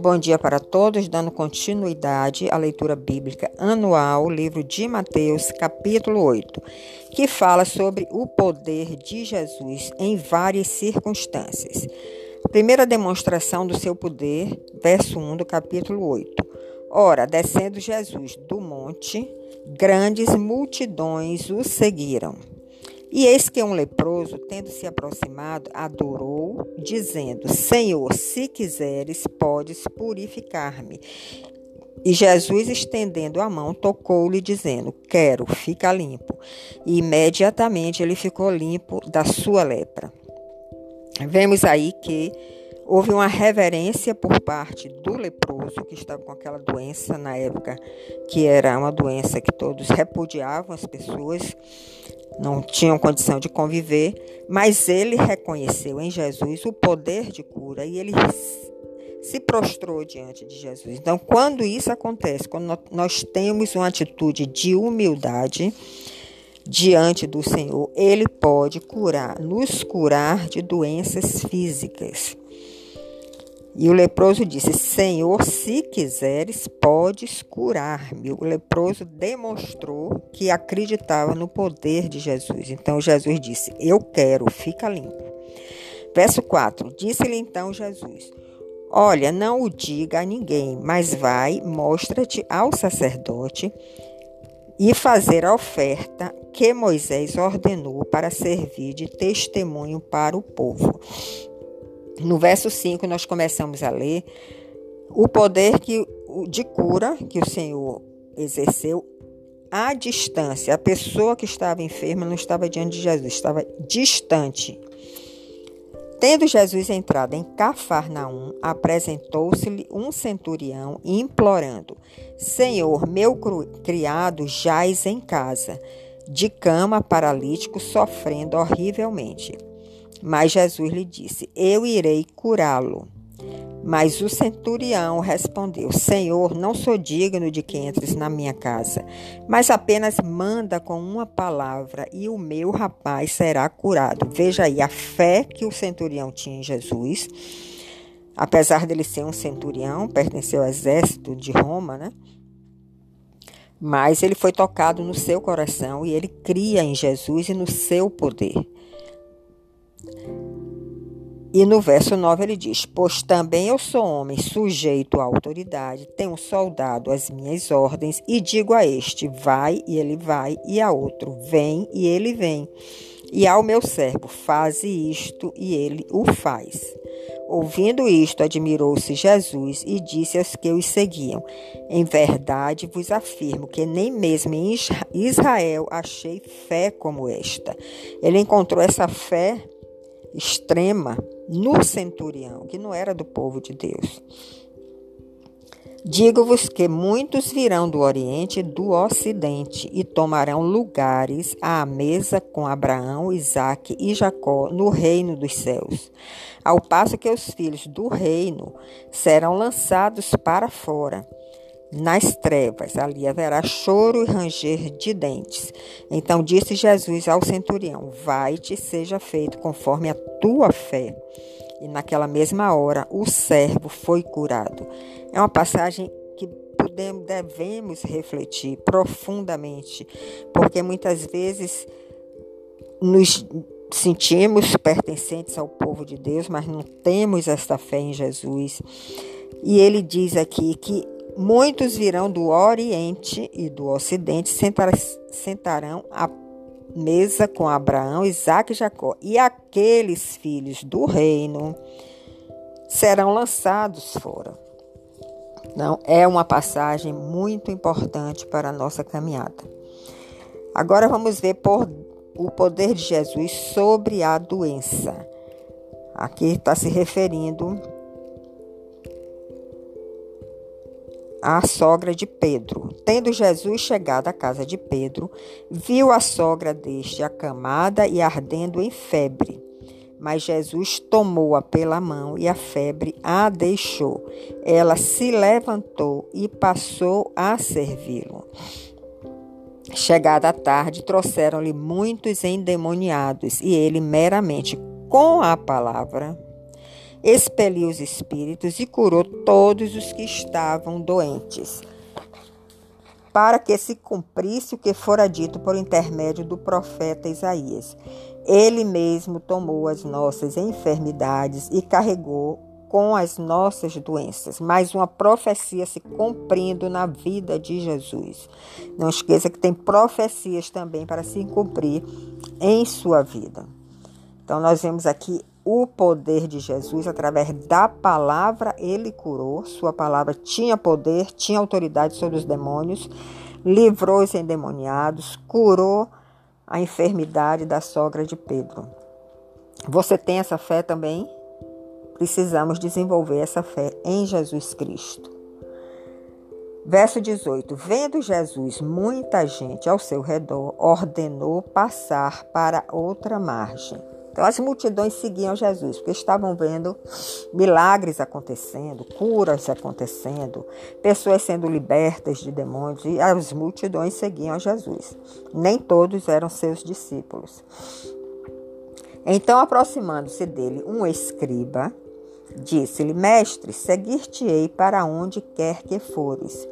bom dia para todos, dando continuidade à leitura bíblica anual, livro de Mateus, capítulo 8, que fala sobre o poder de Jesus em várias circunstâncias. Primeira demonstração do seu poder, verso 1 do capítulo 8. Ora, descendo Jesus do monte, grandes multidões o seguiram. E eis que um leproso, tendo se aproximado, adorou, dizendo: Senhor, se quiseres, podes purificar-me. E Jesus, estendendo a mão, tocou-lhe, dizendo: Quero, fica limpo. E imediatamente ele ficou limpo da sua lepra. Vemos aí que houve uma reverência por parte do leproso que estava com aquela doença na época, que era uma doença que todos repudiavam as pessoas não tinham condição de conviver, mas ele reconheceu em Jesus o poder de cura e ele se prostrou diante de Jesus. Então, quando isso acontece, quando nós temos uma atitude de humildade diante do Senhor, ele pode curar, nos curar de doenças físicas. E o leproso disse: Senhor, se quiseres, podes curar-me. O leproso demonstrou que acreditava no poder de Jesus. Então Jesus disse: Eu quero, fica limpo. Verso 4: Disse-lhe então Jesus: Olha, não o diga a ninguém, mas vai, mostra-te ao sacerdote e fazer a oferta que Moisés ordenou para servir de testemunho para o povo. No verso 5, nós começamos a ler o poder que, de cura que o Senhor exerceu à distância. A pessoa que estava enferma não estava diante de Jesus, estava distante. Tendo Jesus entrado em Cafarnaum, apresentou-se-lhe um centurião, implorando: Senhor, meu criado jaz em casa, de cama paralítico, sofrendo horrivelmente. Mas Jesus lhe disse: Eu irei curá-lo. Mas o centurião respondeu: Senhor, não sou digno de que entres na minha casa, mas apenas manda com uma palavra e o meu rapaz será curado. Veja aí a fé que o centurião tinha em Jesus. Apesar dele ser um centurião, pertenceu ao exército de Roma, né? Mas ele foi tocado no seu coração e ele cria em Jesus e no seu poder. E no verso 9 ele diz: Pois também eu sou homem sujeito à autoridade, tenho soldado às minhas ordens, e digo a este: Vai, e ele vai, e a outro: Vem, e ele vem. E ao meu servo: Faze isto, e ele o faz. Ouvindo isto, admirou-se Jesus e disse aos que os seguiam: Em verdade vos afirmo que nem mesmo em Israel achei fé como esta. Ele encontrou essa fé extrema no centurião, que não era do povo de Deus. Digo-vos que muitos virão do Oriente e do Ocidente e tomarão lugares à mesa com Abraão, Isaque e Jacó no reino dos céus, ao passo que os filhos do reino serão lançados para fora nas trevas. Ali haverá choro e ranger de dentes. Então disse Jesus ao centurião: Vai-te, seja feito conforme a tua fé. E naquela mesma hora o servo foi curado. É uma passagem que podemos, devemos refletir profundamente, porque muitas vezes nos sentimos pertencentes ao povo de Deus, mas não temos esta fé em Jesus. E ele diz aqui que Muitos virão do Oriente e do Ocidente, sentarão à mesa com Abraão, Isaac e Jacó. E aqueles filhos do reino serão lançados fora. Não, é uma passagem muito importante para a nossa caminhada. Agora vamos ver por, o poder de Jesus sobre a doença. Aqui está se referindo a sogra de Pedro. Tendo Jesus chegado à casa de Pedro, viu a sogra deste acamada e ardendo em febre. Mas Jesus tomou-a pela mão e a febre a deixou. Ela se levantou e passou a servi-lo. Chegada a tarde, trouxeram-lhe muitos endemoniados, e ele, meramente com a palavra, expeliu os espíritos e curou todos os que estavam doentes, para que se cumprisse o que fora dito por intermédio do profeta Isaías. Ele mesmo tomou as nossas enfermidades e carregou com as nossas doenças, mais uma profecia se cumprindo na vida de Jesus. Não esqueça que tem profecias também para se cumprir em sua vida. Então, nós vemos aqui o poder de Jesus através da palavra, ele curou. Sua palavra tinha poder, tinha autoridade sobre os demônios, livrou os endemoniados, curou a enfermidade da sogra de Pedro. Você tem essa fé também? Precisamos desenvolver essa fé em Jesus Cristo. Verso 18: Vendo Jesus muita gente ao seu redor, ordenou passar para outra margem. Então as multidões seguiam Jesus, porque estavam vendo milagres acontecendo, curas acontecendo, pessoas sendo libertas de demônios, e as multidões seguiam Jesus. Nem todos eram seus discípulos. Então, aproximando-se dele um escriba, Disse-lhe, Mestre, seguir-te-ei para onde quer que fores.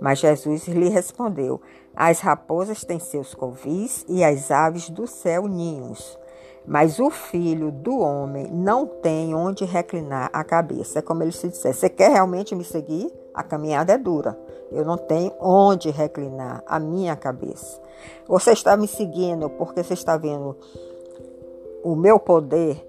Mas Jesus lhe respondeu: As raposas têm seus covis e as aves do céu ninhos. Mas o filho do homem não tem onde reclinar a cabeça. É como ele se dissesse: Você quer realmente me seguir? A caminhada é dura. Eu não tenho onde reclinar a minha cabeça. Você está me seguindo porque você está vendo o meu poder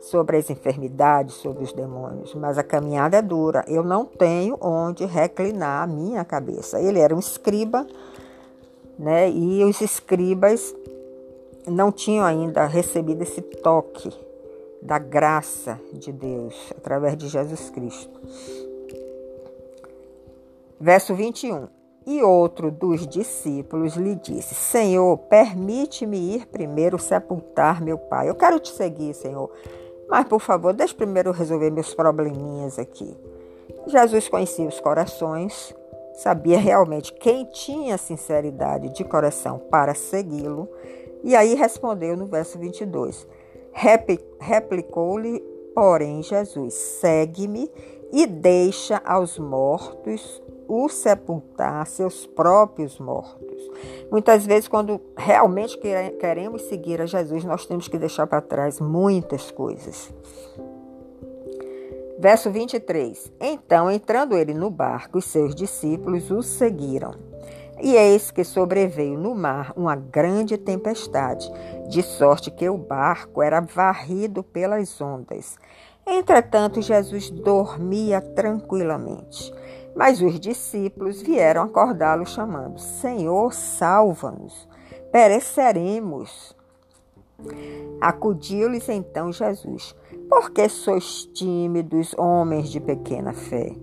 sobre as enfermidades, sobre os demônios, mas a caminhada é dura. Eu não tenho onde reclinar a minha cabeça. Ele era um escriba, né? E os escribas não tinham ainda recebido esse toque da graça de Deus através de Jesus Cristo. Verso 21. E outro dos discípulos lhe disse: Senhor, permite-me ir primeiro sepultar meu pai. Eu quero te seguir, Senhor, mas, por favor, deixe primeiro resolver meus probleminhas aqui. Jesus conhecia os corações, sabia realmente quem tinha sinceridade de coração para segui-lo, e aí respondeu no verso 22. Replicou-lhe, porém, Jesus: Segue-me e deixa aos mortos o sepultar seus próprios mortos. Muitas vezes, quando realmente queremos seguir a Jesus, nós temos que deixar para trás muitas coisas. Verso 23: Então, entrando ele no barco, os seus discípulos o seguiram. E eis que sobreveio no mar uma grande tempestade, de sorte que o barco era varrido pelas ondas. Entretanto, Jesus dormia tranquilamente. Mas os discípulos vieram acordá-lo, chamando: Senhor, salva-nos, pereceremos. Acudiu-lhes então Jesus: Por que sois tímidos, homens de pequena fé?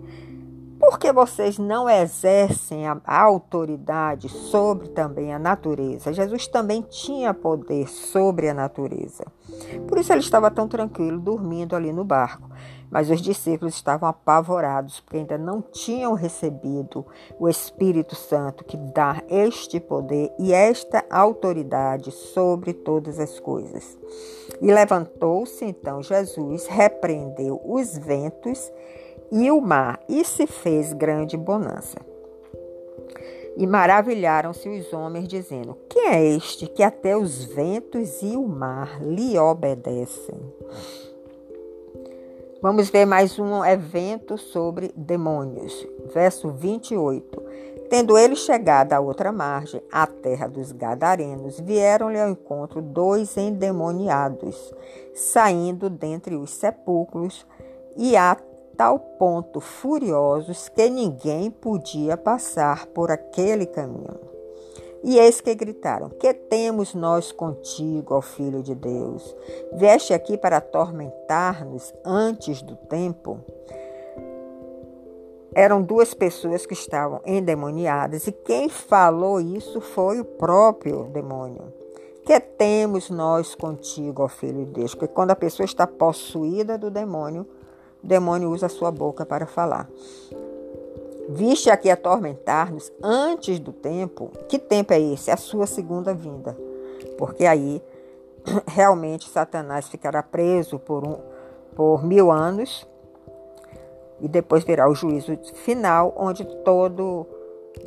Porque vocês não exercem a autoridade sobre também a natureza. Jesus também tinha poder sobre a natureza. Por isso ele estava tão tranquilo, dormindo ali no barco. Mas os discípulos estavam apavorados, porque ainda não tinham recebido o Espírito Santo que dá este poder e esta autoridade sobre todas as coisas. E levantou-se então Jesus, repreendeu os ventos e o mar, e se fez grande bonança. E maravilharam-se os homens, dizendo: Quem é este que até os ventos e o mar lhe obedecem? Vamos ver mais um evento sobre demônios. Verso 28. Tendo ele chegado à outra margem, à terra dos Gadarenos, vieram-lhe ao encontro dois endemoniados, saindo dentre os sepulcros, e a tal ponto furiosos que ninguém podia passar por aquele caminho. E eis que gritaram: Que temos nós contigo, ó Filho de Deus? Veste aqui para atormentar-nos antes do tempo? Eram duas pessoas que estavam endemoniadas, e quem falou isso foi o próprio demônio. Que temos nós contigo, ó Filho de Deus? Porque quando a pessoa está possuída do demônio, o demônio usa a sua boca para falar. Viste aqui atormentar-nos antes do tempo. Que tempo é esse? A sua segunda vinda. Porque aí realmente Satanás ficará preso por, um, por mil anos e depois virá o juízo final, onde todos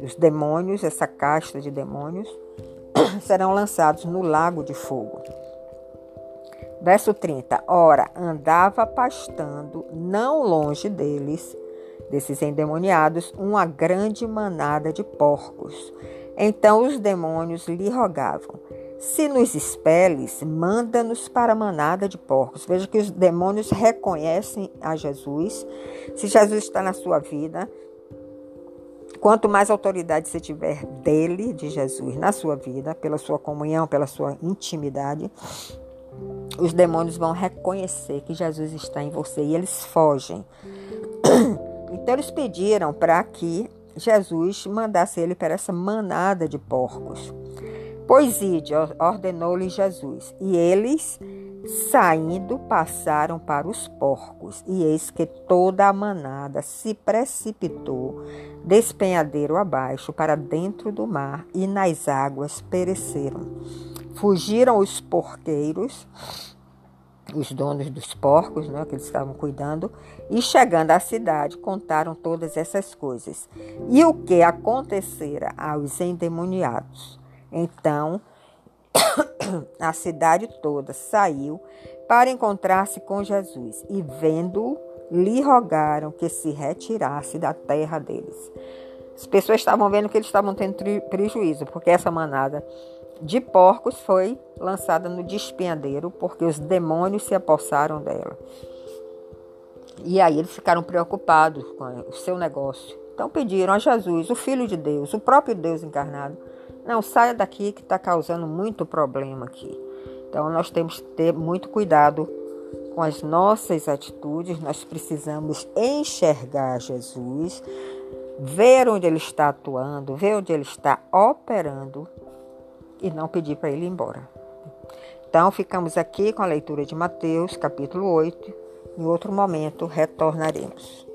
os demônios, essa casta de demônios, serão lançados no lago de fogo. Verso 30. Ora, andava pastando não longe deles, desses endemoniados, uma grande manada de porcos. Então os demônios lhe rogavam: Se nos expeles, manda-nos para a manada de porcos. Veja que os demônios reconhecem a Jesus. Se Jesus está na sua vida, quanto mais autoridade você tiver dele, de Jesus, na sua vida, pela sua comunhão, pela sua intimidade, os demônios vão reconhecer que Jesus está em você e eles fogem. Então eles pediram para que Jesus mandasse ele para essa manada de porcos. Pois ide, ordenou-lhe Jesus, e eles, saindo, passaram para os porcos, e eis que toda a manada se precipitou, despenhadeiro abaixo, para dentro do mar, e nas águas pereceram. Fugiram os porqueiros, os donos dos porcos, né, que eles estavam cuidando, e chegando à cidade, contaram todas essas coisas. E o que acontecera aos endemoniados? Então, a cidade toda saiu para encontrar-se com Jesus, e vendo-o, lhe rogaram que se retirasse da terra deles. As pessoas estavam vendo que eles estavam tendo prejuízo, porque essa manada de porcos foi lançada no despenhadeiro, porque os demônios se apossaram dela. E aí eles ficaram preocupados com o seu negócio. Então pediram a Jesus, o Filho de Deus, o próprio Deus encarnado, não saia daqui que está causando muito problema aqui. Então nós temos que ter muito cuidado com as nossas atitudes. Nós precisamos enxergar Jesus, ver onde ele está atuando, ver onde ele está operando e não pedir para ele ir embora. Então, ficamos aqui com a leitura de Mateus, capítulo 8. Em outro momento, retornaremos.